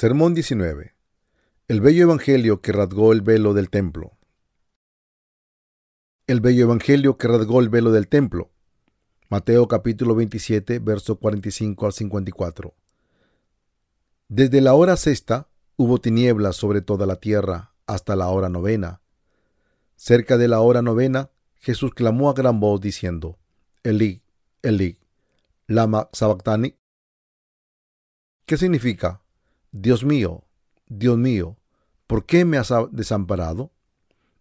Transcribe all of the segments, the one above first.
Sermón 19. El bello evangelio que rasgó el velo del templo. El bello evangelio que rasgó el velo del templo. Mateo capítulo 27, verso 45 al 54. Desde la hora sexta hubo tinieblas sobre toda la tierra hasta la hora novena. Cerca de la hora novena, Jesús clamó a gran voz diciendo, Elí, Elí, lama sabactani. ¿Qué significa? Dios mío, Dios mío, ¿por qué me has desamparado?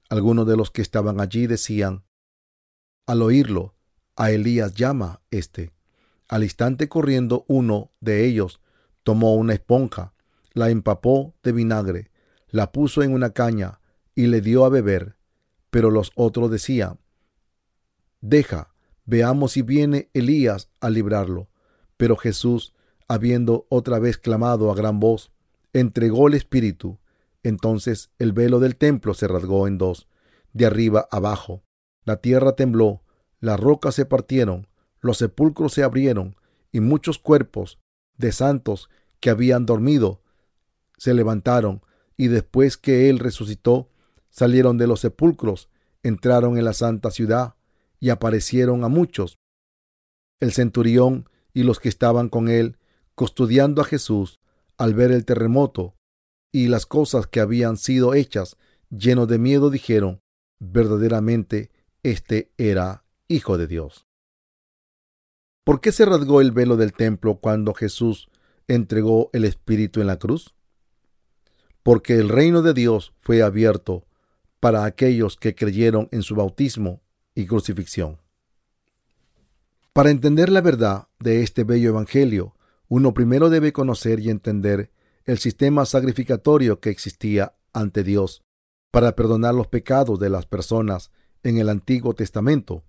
Algunos de los que estaban allí decían, al oírlo, a Elías llama este. Al instante corriendo uno de ellos tomó una esponja, la empapó de vinagre, la puso en una caña y le dio a beber. Pero los otros decían, deja, veamos si viene Elías a librarlo. Pero Jesús habiendo otra vez clamado a gran voz, entregó el Espíritu. Entonces el velo del templo se rasgó en dos, de arriba abajo. La tierra tembló, las rocas se partieron, los sepulcros se abrieron, y muchos cuerpos de santos que habían dormido se levantaron, y después que él resucitó, salieron de los sepulcros, entraron en la santa ciudad, y aparecieron a muchos. El centurión y los que estaban con él custodiando a Jesús, al ver el terremoto y las cosas que habían sido hechas, llenos de miedo, dijeron, verdaderamente, este era Hijo de Dios. ¿Por qué se rasgó el velo del templo cuando Jesús entregó el Espíritu en la cruz? Porque el reino de Dios fue abierto para aquellos que creyeron en su bautismo y crucifixión. Para entender la verdad de este bello Evangelio, uno primero debe conocer y entender el sistema sacrificatorio que existía ante Dios para perdonar los pecados de las personas en el Antiguo Testamento.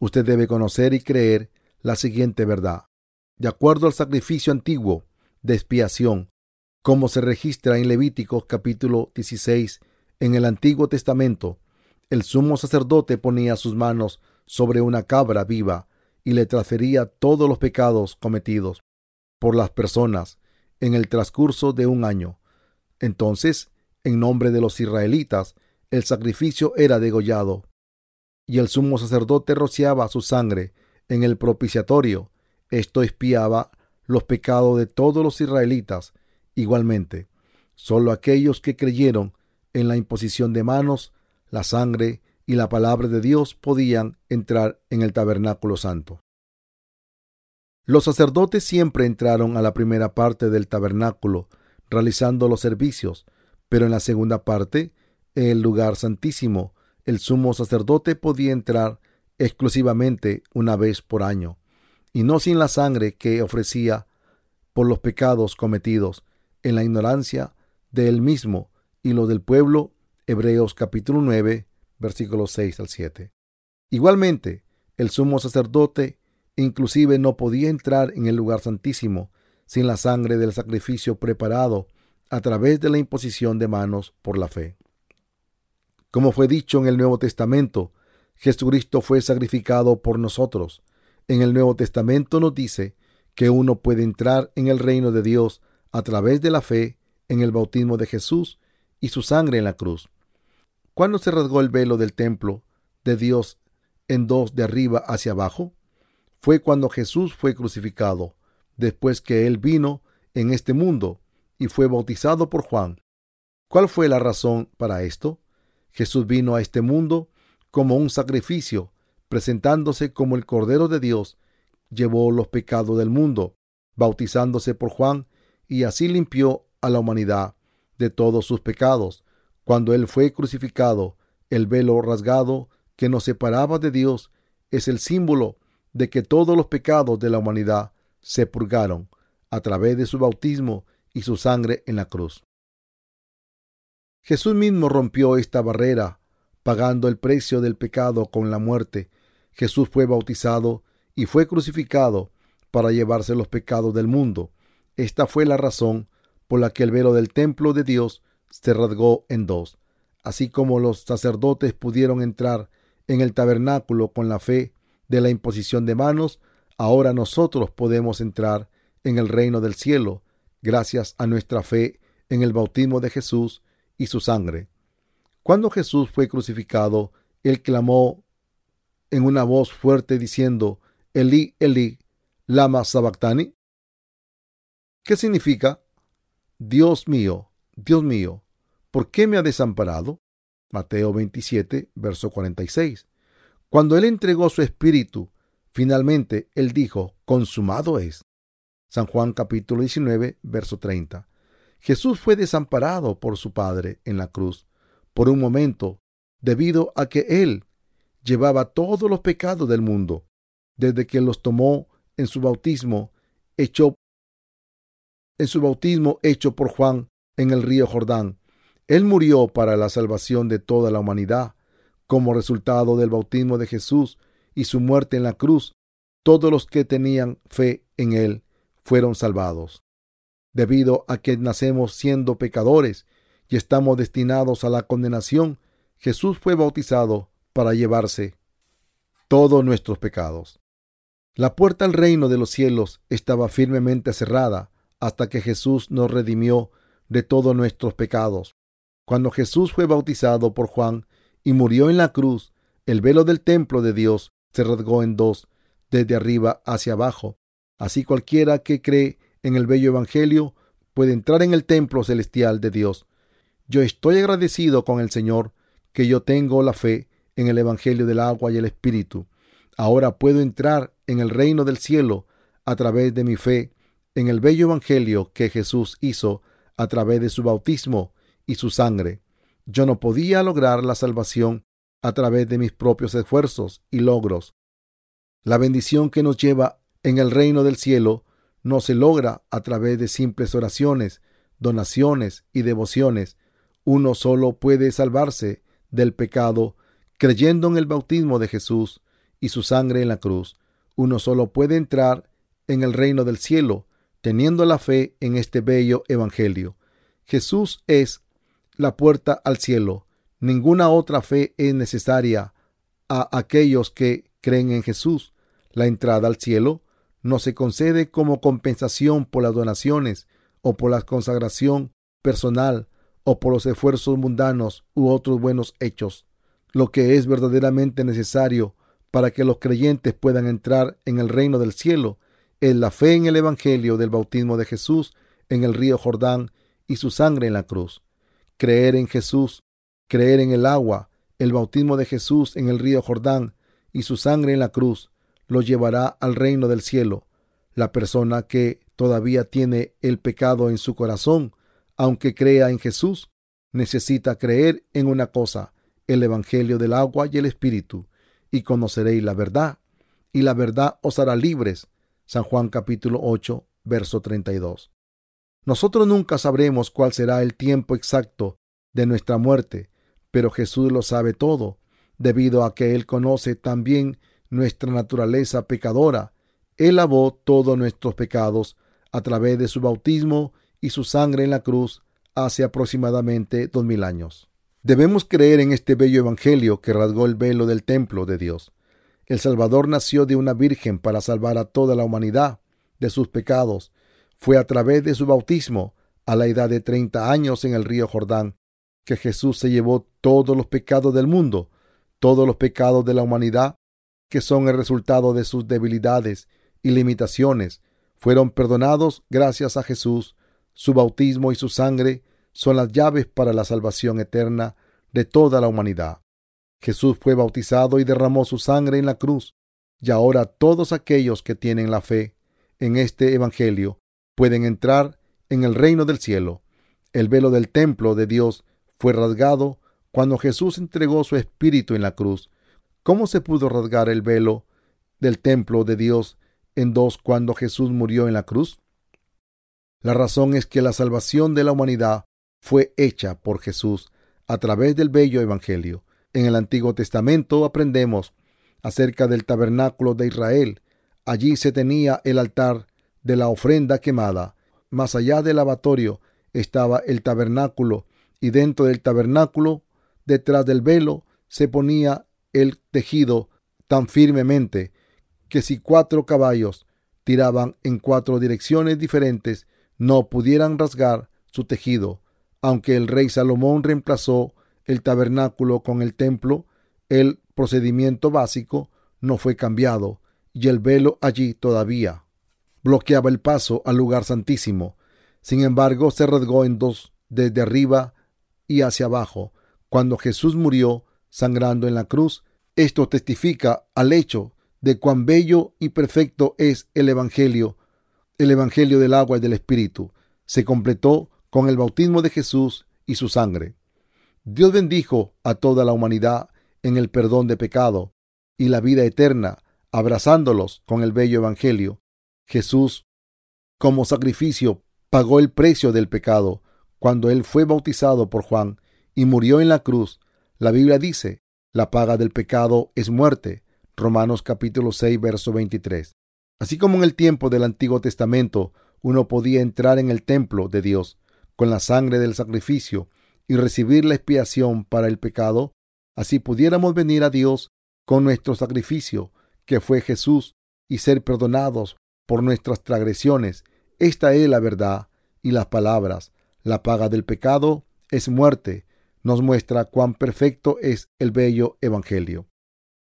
Usted debe conocer y creer la siguiente verdad. De acuerdo al sacrificio antiguo de expiación, como se registra en Levíticos capítulo 16 en el Antiguo Testamento, el sumo sacerdote ponía sus manos sobre una cabra viva y le transfería todos los pecados cometidos por las personas en el transcurso de un año. Entonces, en nombre de los israelitas, el sacrificio era degollado, y el sumo sacerdote rociaba su sangre en el propiciatorio. Esto espiaba los pecados de todos los israelitas. Igualmente, solo aquellos que creyeron en la imposición de manos, la sangre y la palabra de Dios podían entrar en el tabernáculo santo. Los sacerdotes siempre entraron a la primera parte del tabernáculo, realizando los servicios, pero en la segunda parte, en el lugar santísimo, el sumo sacerdote podía entrar exclusivamente una vez por año, y no sin la sangre que ofrecía por los pecados cometidos en la ignorancia de él mismo y lo del pueblo. Hebreos capítulo 9, versículos 6 al 7. Igualmente, el sumo sacerdote Inclusive no podía entrar en el lugar santísimo sin la sangre del sacrificio preparado a través de la imposición de manos por la fe. Como fue dicho en el Nuevo Testamento, Jesucristo fue sacrificado por nosotros. En el Nuevo Testamento nos dice que uno puede entrar en el reino de Dios a través de la fe en el bautismo de Jesús y su sangre en la cruz. ¿Cuándo se rasgó el velo del templo de Dios en dos de arriba hacia abajo? Fue cuando Jesús fue crucificado, después que él vino en este mundo y fue bautizado por Juan. ¿Cuál fue la razón para esto? Jesús vino a este mundo como un sacrificio, presentándose como el Cordero de Dios, llevó los pecados del mundo, bautizándose por Juan, y así limpió a la humanidad de todos sus pecados. Cuando él fue crucificado, el velo rasgado que nos separaba de Dios es el símbolo de que todos los pecados de la humanidad se purgaron a través de su bautismo y su sangre en la cruz. Jesús mismo rompió esta barrera, pagando el precio del pecado con la muerte. Jesús fue bautizado y fue crucificado para llevarse los pecados del mundo. Esta fue la razón por la que el velo del templo de Dios se rasgó en dos. Así como los sacerdotes pudieron entrar en el tabernáculo con la fe de la imposición de manos, ahora nosotros podemos entrar en el reino del cielo gracias a nuestra fe en el bautismo de Jesús y su sangre. Cuando Jesús fue crucificado, él clamó en una voz fuerte diciendo, Eli, Eli, lama sabactani. ¿Qué significa? Dios mío, Dios mío, ¿por qué me ha desamparado? Mateo 27, verso 46. Cuando él entregó su espíritu, finalmente él dijo, consumado es. San Juan capítulo 19, verso 30. Jesús fue desamparado por su Padre en la cruz por un momento, debido a que Él llevaba todos los pecados del mundo, desde que los tomó en su bautismo hecho en su bautismo hecho por Juan en el río Jordán. Él murió para la salvación de toda la humanidad. Como resultado del bautismo de Jesús y su muerte en la cruz, todos los que tenían fe en Él fueron salvados. Debido a que nacemos siendo pecadores y estamos destinados a la condenación, Jesús fue bautizado para llevarse todos nuestros pecados. La puerta al reino de los cielos estaba firmemente cerrada hasta que Jesús nos redimió de todos nuestros pecados. Cuando Jesús fue bautizado por Juan y murió en la cruz, el velo del templo de Dios se rasgó en dos, desde arriba hacia abajo. Así cualquiera que cree en el bello Evangelio puede entrar en el templo celestial de Dios. Yo estoy agradecido con el Señor que yo tengo la fe en el Evangelio del agua y el Espíritu. Ahora puedo entrar en el reino del cielo a través de mi fe en el bello Evangelio que Jesús hizo a través de su bautismo y su sangre. Yo no podía lograr la salvación a través de mis propios esfuerzos y logros. La bendición que nos lleva en el reino del cielo no se logra a través de simples oraciones, donaciones y devociones. Uno solo puede salvarse del pecado creyendo en el bautismo de Jesús y su sangre en la cruz. Uno solo puede entrar en el reino del cielo teniendo la fe en este bello Evangelio. Jesús es la puerta al cielo. Ninguna otra fe es necesaria a aquellos que creen en Jesús. La entrada al cielo no se concede como compensación por las donaciones o por la consagración personal o por los esfuerzos mundanos u otros buenos hechos. Lo que es verdaderamente necesario para que los creyentes puedan entrar en el reino del cielo es la fe en el Evangelio del bautismo de Jesús en el río Jordán y su sangre en la cruz. Creer en Jesús, creer en el agua, el bautismo de Jesús en el río Jordán y su sangre en la cruz, lo llevará al reino del cielo. La persona que todavía tiene el pecado en su corazón, aunque crea en Jesús, necesita creer en una cosa, el Evangelio del agua y el Espíritu, y conoceréis la verdad, y la verdad os hará libres. San Juan capítulo 8, verso 32. Nosotros nunca sabremos cuál será el tiempo exacto de nuestra muerte, pero Jesús lo sabe todo, debido a que Él conoce también nuestra naturaleza pecadora. Él lavó todos nuestros pecados a través de su bautismo y su sangre en la cruz hace aproximadamente dos mil años. Debemos creer en este bello Evangelio que rasgó el velo del templo de Dios. El Salvador nació de una virgen para salvar a toda la humanidad de sus pecados. Fue a través de su bautismo, a la edad de treinta años en el río Jordán, que Jesús se llevó todos los pecados del mundo, todos los pecados de la humanidad que son el resultado de sus debilidades y limitaciones, fueron perdonados gracias a Jesús. Su bautismo y su sangre son las llaves para la salvación eterna de toda la humanidad. Jesús fue bautizado y derramó su sangre en la cruz, y ahora todos aquellos que tienen la fe en este Evangelio pueden entrar en el reino del cielo. El velo del templo de Dios fue rasgado cuando Jesús entregó su espíritu en la cruz ¿Cómo se pudo rasgar el velo del templo de Dios en dos cuando Jesús murió en la cruz? La razón es que la salvación de la humanidad fue hecha por Jesús a través del bello Evangelio. En el Antiguo Testamento aprendemos acerca del tabernáculo de Israel. Allí se tenía el altar de la ofrenda quemada. Más allá del lavatorio estaba el tabernáculo y dentro del tabernáculo, detrás del velo, se ponía el tejido tan firmemente que si cuatro caballos tiraban en cuatro direcciones diferentes, no pudieran rasgar su tejido. Aunque el rey Salomón reemplazó el tabernáculo con el templo, el procedimiento básico no fue cambiado y el velo allí todavía bloqueaba el paso al lugar santísimo. Sin embargo, se rasgó en dos desde arriba y hacia abajo. Cuando Jesús murió sangrando en la cruz, esto testifica al hecho de cuán bello y perfecto es el Evangelio, el Evangelio del agua y del Espíritu. Se completó con el bautismo de Jesús y su sangre. Dios bendijo a toda la humanidad en el perdón de pecado y la vida eterna, abrazándolos con el bello Evangelio. Jesús, como sacrificio, pagó el precio del pecado cuando él fue bautizado por Juan y murió en la cruz. La Biblia dice, la paga del pecado es muerte. Romanos capítulo 6, verso 23. Así como en el tiempo del Antiguo Testamento uno podía entrar en el templo de Dios con la sangre del sacrificio y recibir la expiación para el pecado, así pudiéramos venir a Dios con nuestro sacrificio, que fue Jesús, y ser perdonados por nuestras transgresiones. Esta es la verdad y las palabras. La paga del pecado es muerte. Nos muestra cuán perfecto es el bello Evangelio.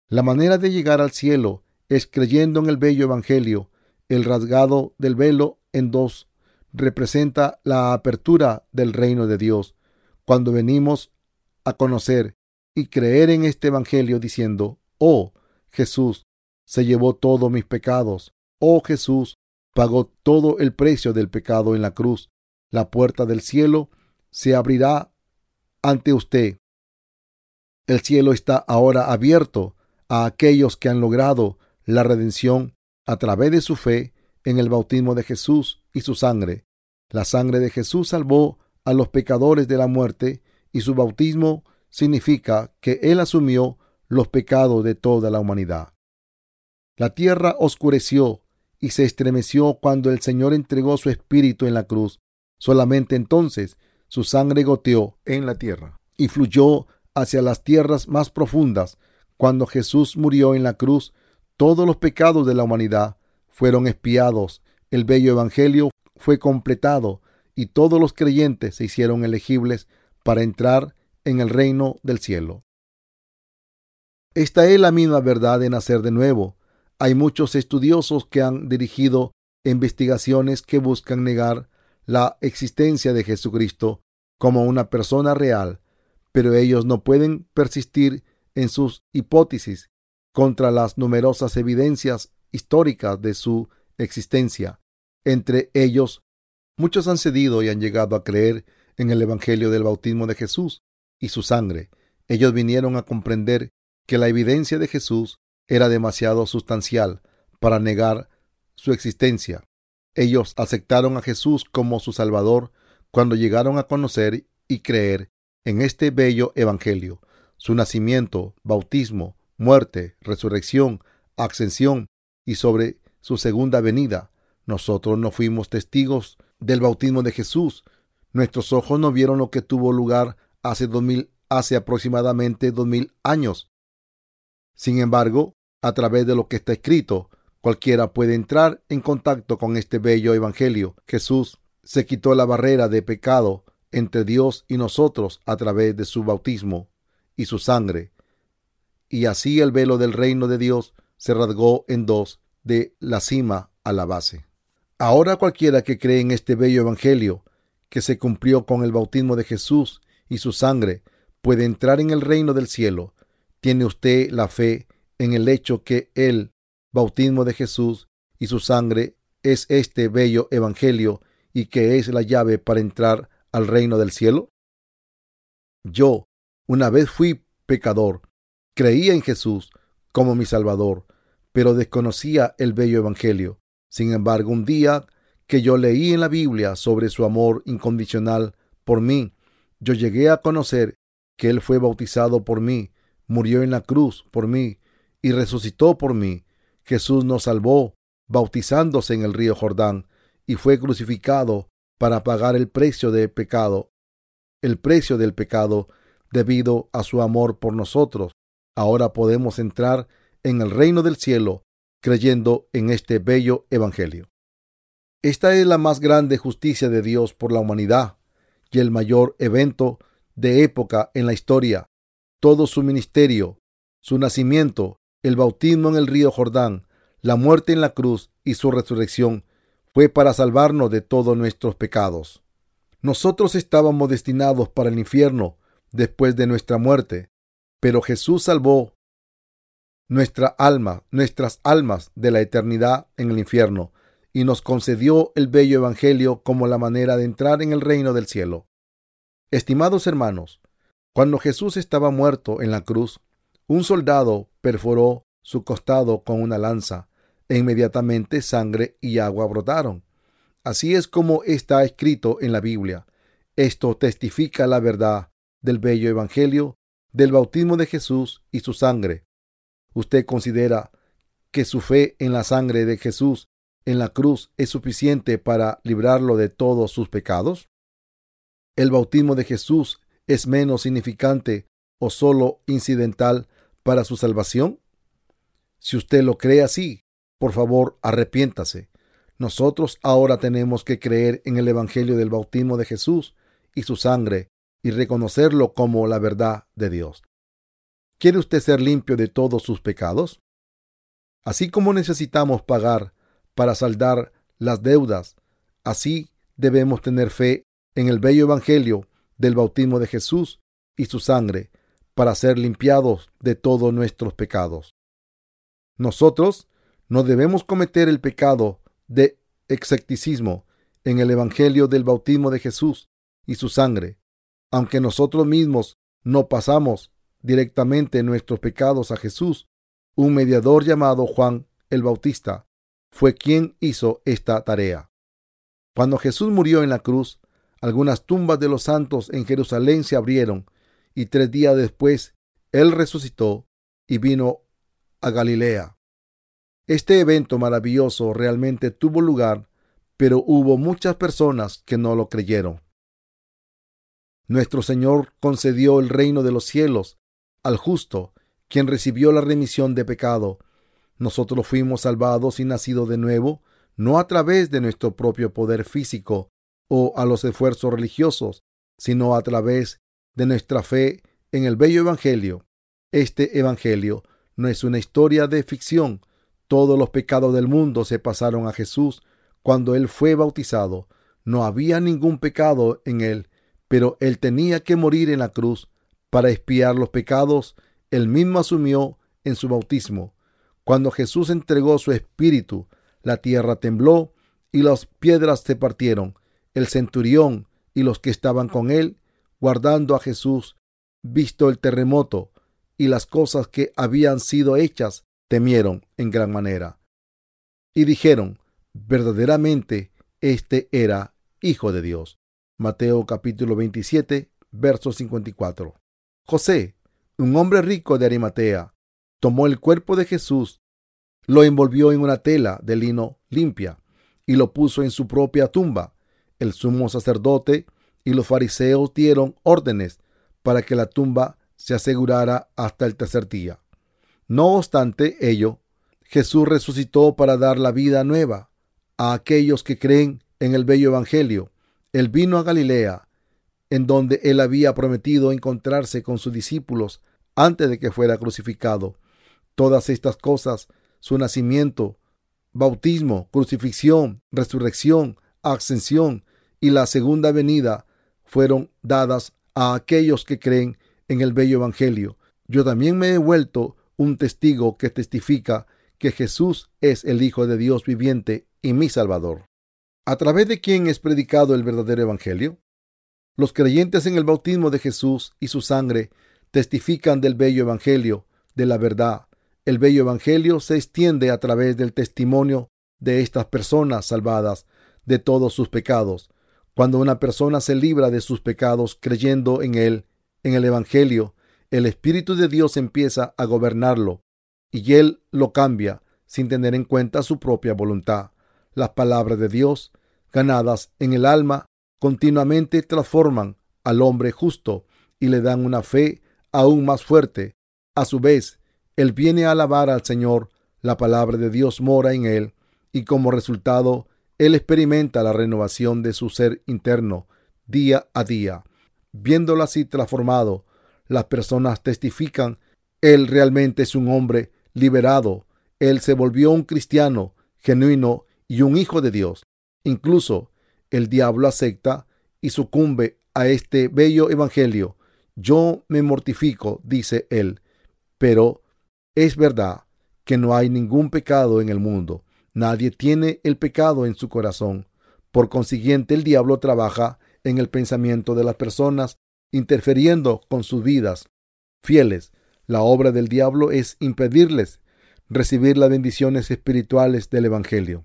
La manera de llegar al cielo es creyendo en el bello Evangelio. El rasgado del velo en dos representa la apertura del reino de Dios. Cuando venimos a conocer y creer en este Evangelio diciendo, oh Jesús, se llevó todos mis pecados, Oh Jesús, pagó todo el precio del pecado en la cruz. La puerta del cielo se abrirá ante usted. El cielo está ahora abierto a aquellos que han logrado la redención a través de su fe en el bautismo de Jesús y su sangre. La sangre de Jesús salvó a los pecadores de la muerte y su bautismo significa que Él asumió los pecados de toda la humanidad. La tierra oscureció y se estremeció cuando el Señor entregó su espíritu en la cruz. Solamente entonces su sangre goteó en la tierra y fluyó hacia las tierras más profundas. Cuando Jesús murió en la cruz, todos los pecados de la humanidad fueron expiados, el bello Evangelio fue completado y todos los creyentes se hicieron elegibles para entrar en el reino del cielo. Esta es la misma verdad de nacer de nuevo. Hay muchos estudiosos que han dirigido investigaciones que buscan negar la existencia de Jesucristo como una persona real, pero ellos no pueden persistir en sus hipótesis contra las numerosas evidencias históricas de su existencia. Entre ellos, muchos han cedido y han llegado a creer en el Evangelio del bautismo de Jesús y su sangre. Ellos vinieron a comprender que la evidencia de Jesús era demasiado sustancial para negar su existencia. Ellos aceptaron a Jesús como su Salvador cuando llegaron a conocer y creer en este bello Evangelio, su nacimiento, bautismo, muerte, resurrección, ascensión y sobre su segunda venida. Nosotros no fuimos testigos del bautismo de Jesús. Nuestros ojos no vieron lo que tuvo lugar hace hace aproximadamente dos mil años. Sin embargo, a través de lo que está escrito, cualquiera puede entrar en contacto con este bello Evangelio. Jesús se quitó la barrera de pecado entre Dios y nosotros a través de su bautismo y su sangre. Y así el velo del reino de Dios se rasgó en dos, de la cima a la base. Ahora cualquiera que cree en este bello Evangelio, que se cumplió con el bautismo de Jesús y su sangre, puede entrar en el reino del cielo. Tiene usted la fe en el hecho que el bautismo de Jesús y su sangre es este bello evangelio y que es la llave para entrar al reino del cielo? Yo, una vez fui pecador, creía en Jesús como mi Salvador, pero desconocía el bello evangelio. Sin embargo, un día que yo leí en la Biblia sobre su amor incondicional por mí, yo llegué a conocer que Él fue bautizado por mí, murió en la cruz por mí y resucitó por mí. Jesús nos salvó bautizándose en el río Jordán y fue crucificado para pagar el precio del pecado, el precio del pecado debido a su amor por nosotros. Ahora podemos entrar en el reino del cielo creyendo en este bello evangelio. Esta es la más grande justicia de Dios por la humanidad y el mayor evento de época en la historia. Todo su ministerio, su nacimiento, el bautismo en el río Jordán, la muerte en la cruz y su resurrección fue para salvarnos de todos nuestros pecados. Nosotros estábamos destinados para el infierno después de nuestra muerte, pero Jesús salvó nuestra alma, nuestras almas de la eternidad en el infierno y nos concedió el bello Evangelio como la manera de entrar en el reino del cielo. Estimados hermanos, cuando Jesús estaba muerto en la cruz, un soldado perforó su costado con una lanza, e inmediatamente sangre y agua brotaron. Así es como está escrito en la Biblia. Esto testifica la verdad del bello Evangelio, del bautismo de Jesús y su sangre. ¿Usted considera que su fe en la sangre de Jesús en la cruz es suficiente para librarlo de todos sus pecados? ¿El bautismo de Jesús es menos significante o solo incidental para su salvación? Si usted lo cree así, por favor, arrepiéntase. Nosotros ahora tenemos que creer en el Evangelio del bautismo de Jesús y su sangre y reconocerlo como la verdad de Dios. ¿Quiere usted ser limpio de todos sus pecados? Así como necesitamos pagar para saldar las deudas. Así debemos tener fe en el bello Evangelio del bautismo de Jesús y su sangre para ser limpiados de todos nuestros pecados. Nosotros no debemos cometer el pecado de escepticismo en el Evangelio del bautismo de Jesús y su sangre, aunque nosotros mismos no pasamos directamente nuestros pecados a Jesús, un mediador llamado Juan el Bautista fue quien hizo esta tarea. Cuando Jesús murió en la cruz, algunas tumbas de los santos en Jerusalén se abrieron y tres días después Él resucitó y vino a Galilea. Este evento maravilloso realmente tuvo lugar, pero hubo muchas personas que no lo creyeron. Nuestro Señor concedió el reino de los cielos al justo, quien recibió la remisión de pecado nosotros fuimos salvados y nacidos de nuevo, no a través de nuestro propio poder físico o a los esfuerzos religiosos, sino a través de nuestra fe en el bello Evangelio. Este Evangelio no es una historia de ficción. Todos los pecados del mundo se pasaron a Jesús cuando Él fue bautizado. No había ningún pecado en Él, pero Él tenía que morir en la cruz para expiar los pecados. Él mismo asumió en su bautismo. Cuando Jesús entregó su espíritu, la tierra tembló y las piedras se partieron. El centurión y los que estaban con él, guardando a Jesús, visto el terremoto y las cosas que habían sido hechas, temieron en gran manera. Y dijeron, verdaderamente, este era Hijo de Dios. Mateo capítulo 27, verso 54. José, un hombre rico de Arimatea, tomó el cuerpo de Jesús, lo envolvió en una tela de lino limpia y lo puso en su propia tumba. El sumo sacerdote y los fariseos dieron órdenes para que la tumba se asegurara hasta el tercer día. No obstante ello, Jesús resucitó para dar la vida nueva a aquellos que creen en el bello Evangelio. Él vino a Galilea, en donde él había prometido encontrarse con sus discípulos antes de que fuera crucificado. Todas estas cosas, su nacimiento, bautismo, crucifixión, resurrección, ascensión y la segunda venida, fueron dadas a aquellos que creen en el bello Evangelio. Yo también me he vuelto un testigo que testifica que Jesús es el Hijo de Dios viviente y mi Salvador. ¿A través de quién es predicado el verdadero Evangelio? Los creyentes en el bautismo de Jesús y su sangre testifican del bello Evangelio, de la verdad, el bello Evangelio se extiende a través del testimonio de estas personas salvadas de todos sus pecados. Cuando una persona se libra de sus pecados creyendo en él, en el Evangelio, el Espíritu de Dios empieza a gobernarlo y él lo cambia sin tener en cuenta su propia voluntad. Las palabras de Dios, ganadas en el alma, continuamente transforman al hombre justo y le dan una fe aún más fuerte. A su vez, él viene a alabar al Señor, la palabra de Dios mora en él y como resultado Él experimenta la renovación de su ser interno día a día. Viéndolo así transformado, las personas testifican, Él realmente es un hombre liberado. Él se volvió un cristiano genuino y un hijo de Dios. Incluso el diablo acepta y sucumbe a este bello evangelio. Yo me mortifico, dice él, pero es verdad que no hay ningún pecado en el mundo. Nadie tiene el pecado en su corazón. Por consiguiente, el diablo trabaja en el pensamiento de las personas, interfiriendo con sus vidas fieles. La obra del diablo es impedirles recibir las bendiciones espirituales del Evangelio.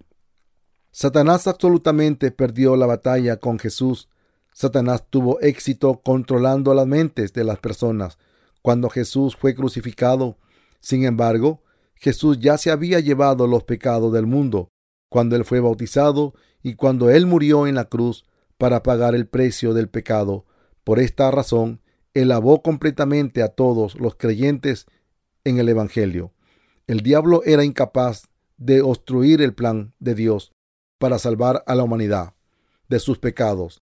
Satanás absolutamente perdió la batalla con Jesús. Satanás tuvo éxito controlando las mentes de las personas cuando Jesús fue crucificado. Sin embargo, Jesús ya se había llevado los pecados del mundo cuando él fue bautizado y cuando él murió en la cruz para pagar el precio del pecado. Por esta razón, él lavó completamente a todos los creyentes en el Evangelio. El diablo era incapaz de obstruir el plan de Dios para salvar a la humanidad de sus pecados.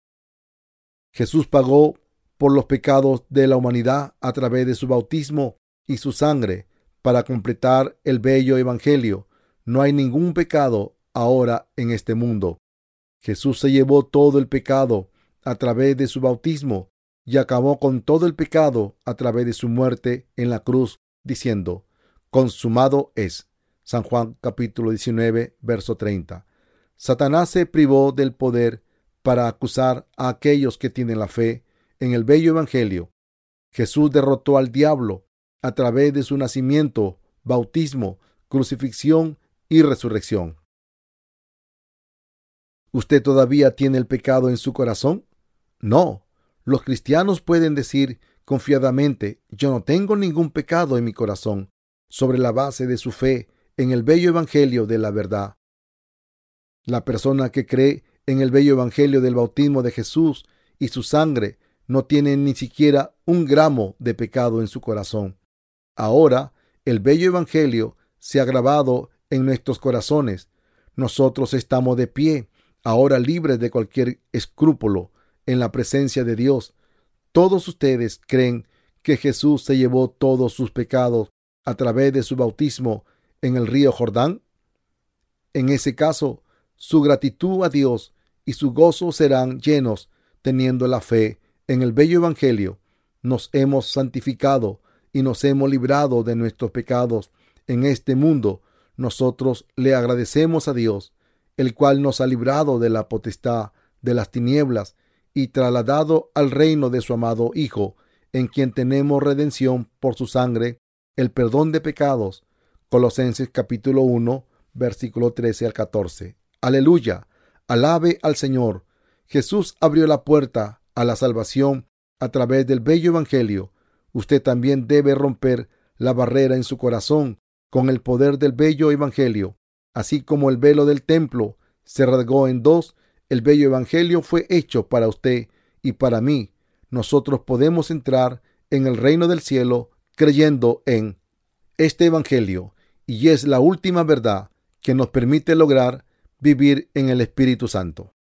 Jesús pagó por los pecados de la humanidad a través de su bautismo y su sangre para completar el bello evangelio. No hay ningún pecado ahora en este mundo. Jesús se llevó todo el pecado a través de su bautismo y acabó con todo el pecado a través de su muerte en la cruz, diciendo, consumado es. San Juan capítulo 19, verso 30. Satanás se privó del poder para acusar a aquellos que tienen la fe en el bello Evangelio. Jesús derrotó al diablo a través de su nacimiento, bautismo, crucifixión y resurrección. ¿Usted todavía tiene el pecado en su corazón? No. Los cristianos pueden decir confiadamente, yo no tengo ningún pecado en mi corazón, sobre la base de su fe en el bello Evangelio de la verdad. La persona que cree en el bello Evangelio del bautismo de Jesús y su sangre no tiene ni siquiera un gramo de pecado en su corazón. Ahora el bello Evangelio se ha grabado en nuestros corazones. Nosotros estamos de pie, ahora libres de cualquier escrúpulo en la presencia de Dios. Todos ustedes creen que Jesús se llevó todos sus pecados a través de su bautismo en el río Jordán? En ese caso, su gratitud a Dios y su gozo serán llenos teniendo la fe en el bello Evangelio. Nos hemos santificado y nos hemos librado de nuestros pecados en este mundo. Nosotros le agradecemos a Dios, el cual nos ha librado de la potestad de las tinieblas y trasladado al reino de su amado Hijo, en quien tenemos redención por su sangre, el perdón de pecados. Colosenses capítulo 1, versículo 13 al 14. Aleluya. Alabe al Señor. Jesús abrió la puerta a la salvación a través del bello Evangelio. Usted también debe romper la barrera en su corazón con el poder del bello Evangelio. Así como el velo del templo se rasgó en dos, el bello Evangelio fue hecho para usted y para mí. Nosotros podemos entrar en el reino del cielo creyendo en este Evangelio y es la última verdad que nos permite lograr vivir en el Espíritu Santo.